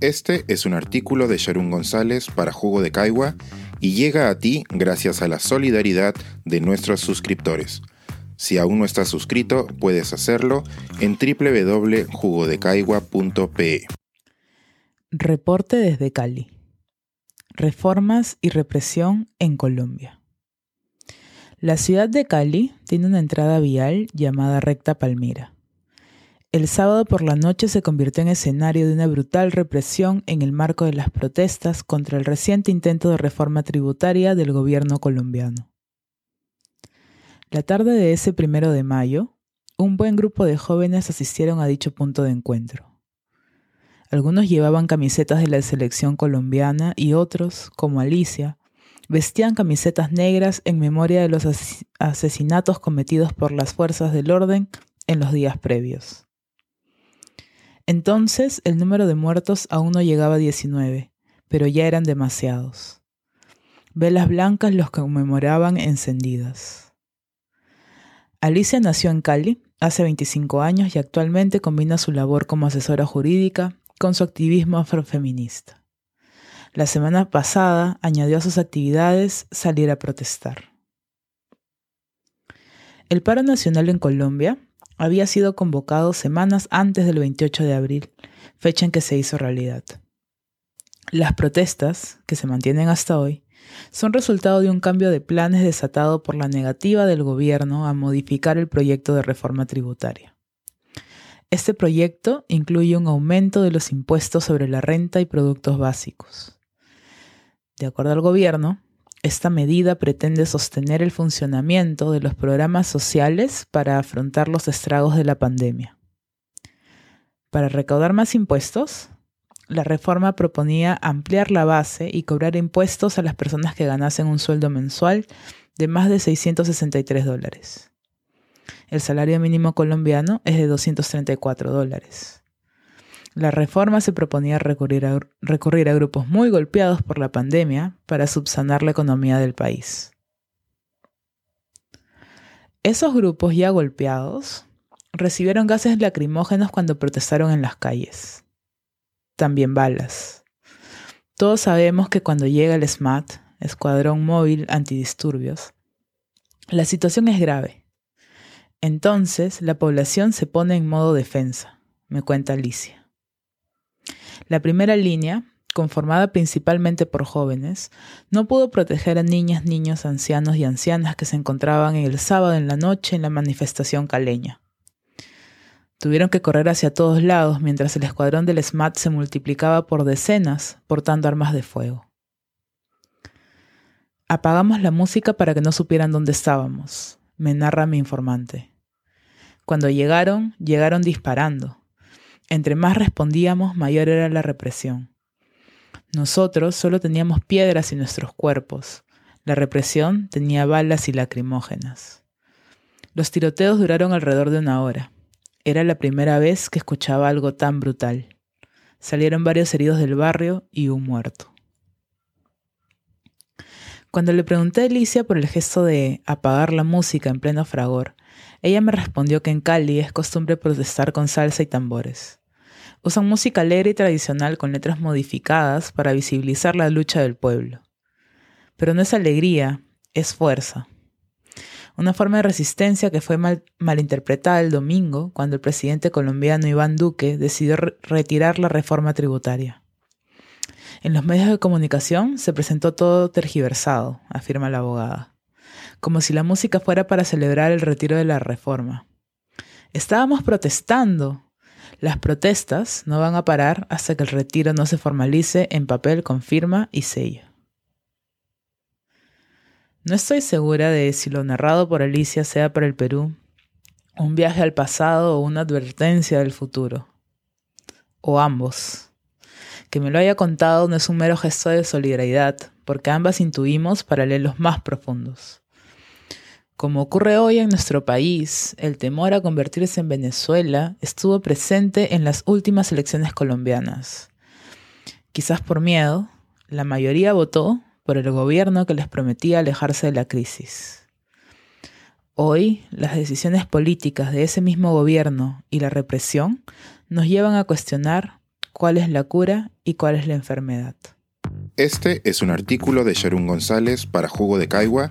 Este es un artículo de Sharon González para Jugo de Caigua y llega a ti gracias a la solidaridad de nuestros suscriptores. Si aún no estás suscrito, puedes hacerlo en www.jugodecaigua.pe. Reporte desde Cali. Reformas y represión en Colombia. La ciudad de Cali tiene una entrada vial llamada Recta Palmira. El sábado por la noche se convirtió en escenario de una brutal represión en el marco de las protestas contra el reciente intento de reforma tributaria del gobierno colombiano. La tarde de ese primero de mayo, un buen grupo de jóvenes asistieron a dicho punto de encuentro. Algunos llevaban camisetas de la selección colombiana y otros, como Alicia, vestían camisetas negras en memoria de los asesinatos cometidos por las fuerzas del orden en los días previos. Entonces el número de muertos aún no llegaba a 19, pero ya eran demasiados. Velas blancas los conmemoraban encendidas. Alicia nació en Cali hace 25 años y actualmente combina su labor como asesora jurídica con su activismo afrofeminista. La semana pasada añadió a sus actividades salir a protestar. El paro nacional en Colombia había sido convocado semanas antes del 28 de abril, fecha en que se hizo realidad. Las protestas, que se mantienen hasta hoy, son resultado de un cambio de planes desatado por la negativa del gobierno a modificar el proyecto de reforma tributaria. Este proyecto incluye un aumento de los impuestos sobre la renta y productos básicos. De acuerdo al gobierno, esta medida pretende sostener el funcionamiento de los programas sociales para afrontar los estragos de la pandemia. Para recaudar más impuestos, la reforma proponía ampliar la base y cobrar impuestos a las personas que ganasen un sueldo mensual de más de 663 dólares. El salario mínimo colombiano es de 234 dólares. La reforma se proponía recurrir a, grupos muy golpeados por la pandemia para subsanar la economía del país. Esos grupos ya golpeados recibieron gases lacrimógenos cuando protestaron en las calles. También balas. Todos sabemos que cuando llega el SMAT, Escuadrón Móvil Antidisturbios, la situación es grave. Entonces la población se pone en modo defensa, me cuenta Alicia. La primera línea, conformada principalmente por jóvenes, no pudo proteger a niñas, niños, ancianos y ancianas que se encontraban el sábado en la noche en la manifestación caleña. Tuvieron que correr hacia todos lados mientras el escuadrón del SMAT se multiplicaba por decenas portando armas de fuego. Apagamos la música para que no supieran dónde estábamos, me narra mi informante. Cuando llegaron, llegaron disparando. Entre más respondíamos, mayor era la represión. Nosotros solo teníamos piedras en nuestros cuerpos. La represión tenía balas y lacrimógenas. Los tiroteos duraron alrededor de una hora. Era la primera vez que escuchaba algo tan brutal. Salieron varios heridos del barrio y un muerto. Cuando le pregunté a Alicia por el gesto de apagar la música en pleno fragor, ella me respondió que en Cali es costumbre protestar con salsa y tambores. Usan música alegre y tradicional con letras modificadas para visibilizar la lucha del pueblo. Pero no es alegría, es fuerza. Una forma de resistencia que fue mal, malinterpretada el domingo cuando el presidente colombiano Iván Duque decidió retirar la reforma tributaria. En los medios de comunicación se presentó todo tergiversado, afirma la abogada como si la música fuera para celebrar el retiro de la reforma. Estábamos protestando. Las protestas no van a parar hasta que el retiro no se formalice en papel con firma y sello. No estoy segura de si lo narrado por Alicia sea para el Perú un viaje al pasado o una advertencia del futuro. O ambos. Que me lo haya contado no es un mero gesto de solidaridad, porque ambas intuimos paralelos más profundos. Como ocurre hoy en nuestro país, el temor a convertirse en Venezuela estuvo presente en las últimas elecciones colombianas. Quizás por miedo, la mayoría votó por el gobierno que les prometía alejarse de la crisis. Hoy, las decisiones políticas de ese mismo gobierno y la represión nos llevan a cuestionar cuál es la cura y cuál es la enfermedad. Este es un artículo de Sharon González para Jugo de Caigua